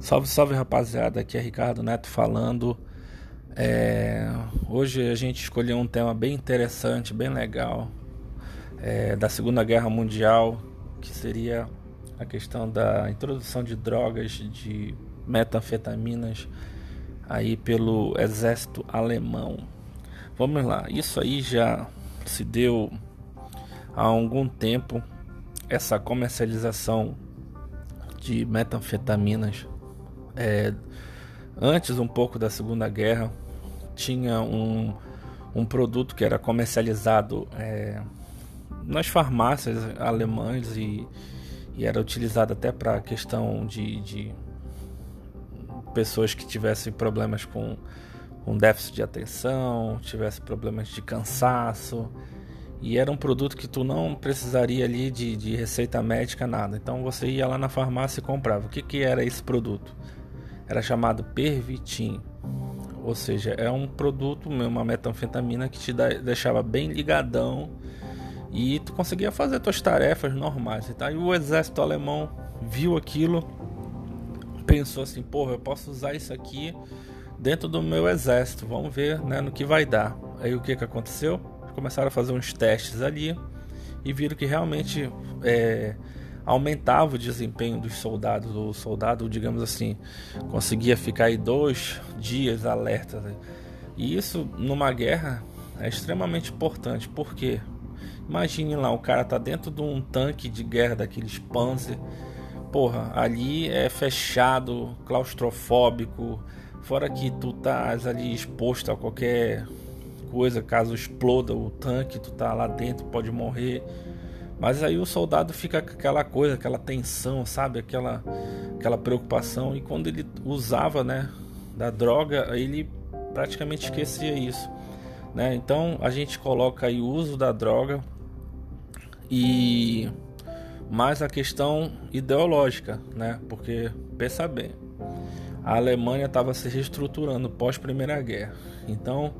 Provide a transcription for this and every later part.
Salve, salve rapaziada, aqui é Ricardo Neto falando. É, hoje a gente escolheu um tema bem interessante, bem legal, é, da Segunda Guerra Mundial, que seria a questão da introdução de drogas, de metanfetaminas aí pelo exército alemão. Vamos lá, isso aí já se deu há algum tempo, essa comercialização de metanfetaminas é, antes um pouco da Segunda Guerra tinha um, um produto que era comercializado é, nas farmácias alemãs e, e era utilizado até para a questão de, de, pessoas que tivessem problemas com, com déficit de atenção, tivessem problemas de cansaço. E era um produto que tu não precisaria ali de, de receita médica, nada. Então você ia lá na farmácia e comprava. O que, que era esse produto? Era chamado Pervitin, ou seja, é um produto, uma metanfetamina que te deixava bem ligadão e tu conseguia fazer tuas tarefas normais. E, tá? e o exército alemão viu aquilo, pensou assim, porra, eu posso usar isso aqui dentro do meu exército, vamos ver né, no que vai dar. Aí o que, que aconteceu? Começaram a fazer uns testes ali e viram que realmente é, aumentava o desempenho dos soldados. O soldado, digamos assim, conseguia ficar aí dois dias alerta. Né? E isso numa guerra é extremamente importante, porque imagine lá, o cara tá dentro de um tanque de guerra daqueles Panzer. Porra, ali é fechado, claustrofóbico, fora que tu tá ali exposto a qualquer coisa, caso exploda o tanque, tu tá lá dentro, pode morrer. Mas aí o soldado fica com aquela coisa, aquela tensão, sabe? Aquela, aquela preocupação. E quando ele usava, né, da droga, ele praticamente esquecia isso. Né? Então a gente coloca aí o uso da droga e mais a questão ideológica, né? Porque pensa bem, a Alemanha estava se reestruturando pós Primeira Guerra. Então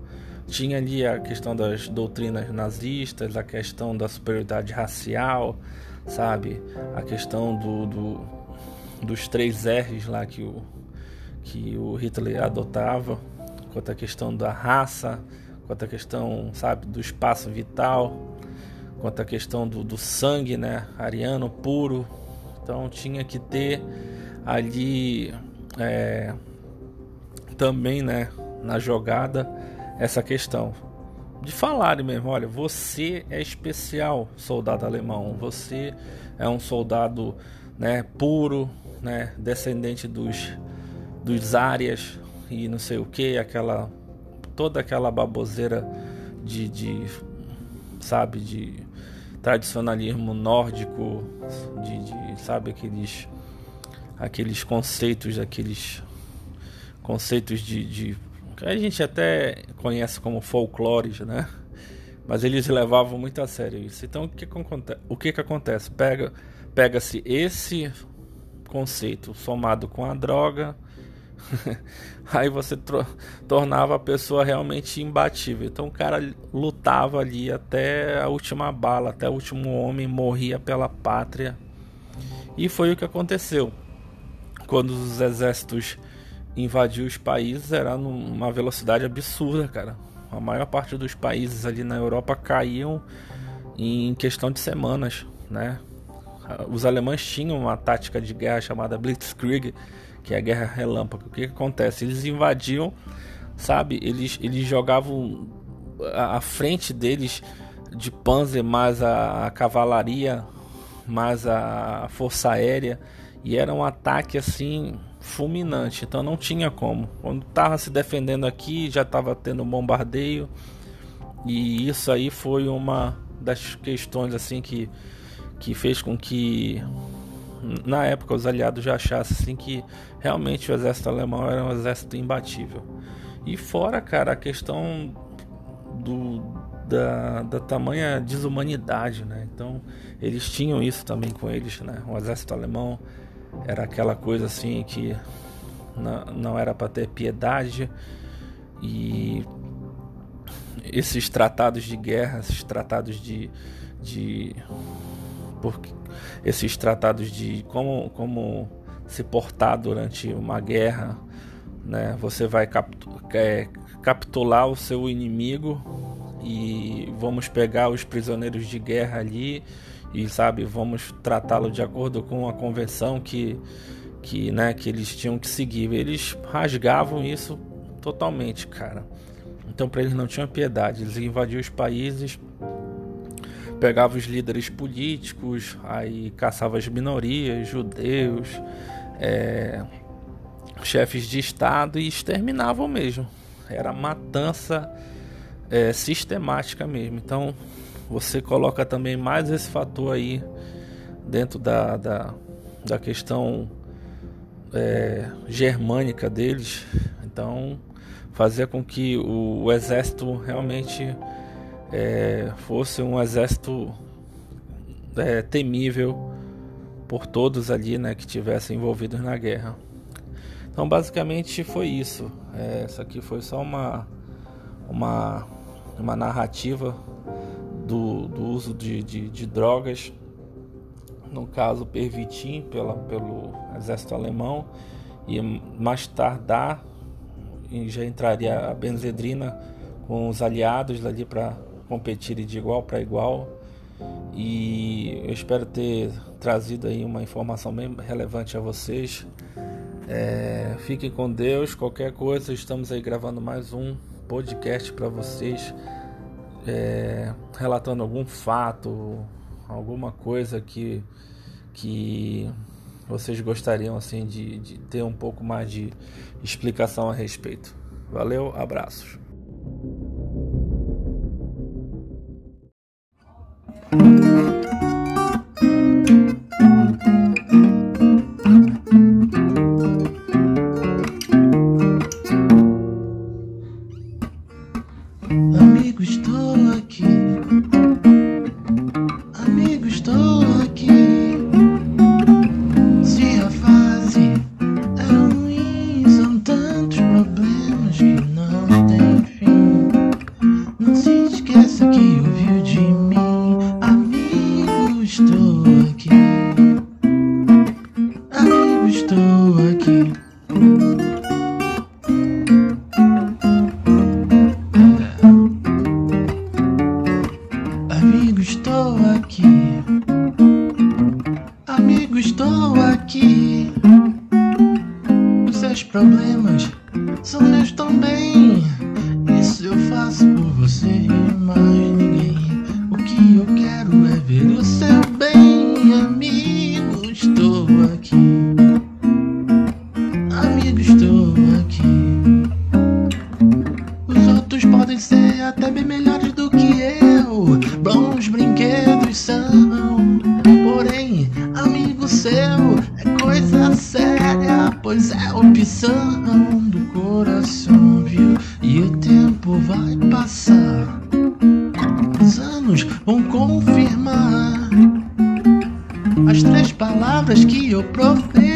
tinha ali a questão das doutrinas nazistas, a questão da superioridade racial, sabe? A questão do, do dos três R's lá que o, que o Hitler adotava, quanto à questão da raça, quanto à questão, sabe, do espaço vital, quanto à questão do, do sangue, né, ariano puro. Então tinha que ter ali é, também, né, na jogada essa questão. De falarem mesmo, olha, você é especial, soldado alemão, você é um soldado, né, puro, né, descendente dos dos áreas e não sei o que, aquela toda aquela baboseira de, de sabe, de tradicionalismo nórdico, de, de sabe aqueles aqueles conceitos, aqueles conceitos de, de a gente até conhece como folclores, né? Mas eles levavam muito a sério isso. Então o que, que, o que, que acontece? Pega, pega-se esse conceito somado com a droga, aí você tornava a pessoa realmente imbatível. Então o cara lutava ali até a última bala, até o último homem morria pela pátria. E foi o que aconteceu. Quando os exércitos invadir os países era numa velocidade absurda, cara. A maior parte dos países ali na Europa caíam em questão de semanas, né? Os alemães tinham uma tática de guerra chamada Blitzkrieg, que é a guerra relâmpago. O que, que acontece? Eles invadiam, sabe? Eles, eles jogavam a, frente deles de Panzer mais a, a cavalaria, mais a força aérea, e era um ataque assim fulminante, então não tinha como. Quando estava se defendendo aqui, já estava tendo bombardeio, e isso aí foi uma das questões assim que, que fez com que na época os aliados já achassem assim que realmente o exército alemão era um exército imbatível. E fora, cara, a questão do, da, da tamanha desumanidade, né? Então eles tinham isso também com eles, né? O exército alemão era aquela coisa assim que não, não era para ter piedade e esses tratados de guerra, esses tratados de, de porque esses tratados de como como se portar durante uma guerra, né? Você vai é, capturar o seu inimigo e vamos pegar os prisioneiros de guerra ali e sabe vamos tratá-lo de acordo com a convenção que que né que eles tinham que seguir. Eles rasgavam isso totalmente cara. Então para eles não tinha piedade. Eles invadiam os países pegavam os líderes políticos aí caçavam as minorias judeus é, chefes de estado e exterminavam mesmo. Era matança é, sistemática mesmo. Então você coloca também mais esse fator aí dentro da, da, da questão é, germânica deles. Então fazia com que o, o exército realmente é, fosse um exército é, temível por todos ali né, que tivessem envolvidos na guerra. Então basicamente foi isso. É, essa aqui foi só uma, uma uma narrativa do, do uso de, de, de, drogas, no caso Pervitin pela, pelo exército alemão, e mais tardar já entraria a benzedrina com os aliados ali para competirem de igual para igual. E eu espero ter trazido aí uma informação bem relevante a vocês. É, fiquem com Deus. Qualquer coisa, estamos aí gravando mais um podcast para vocês, é, relatando algum fato, alguma coisa que, que vocês gostariam assim de, de ter um pouco mais de explicação a respeito. Valeu, abraços. problemas são meus também. Isso eu faço por você, e mais ninguém. Estou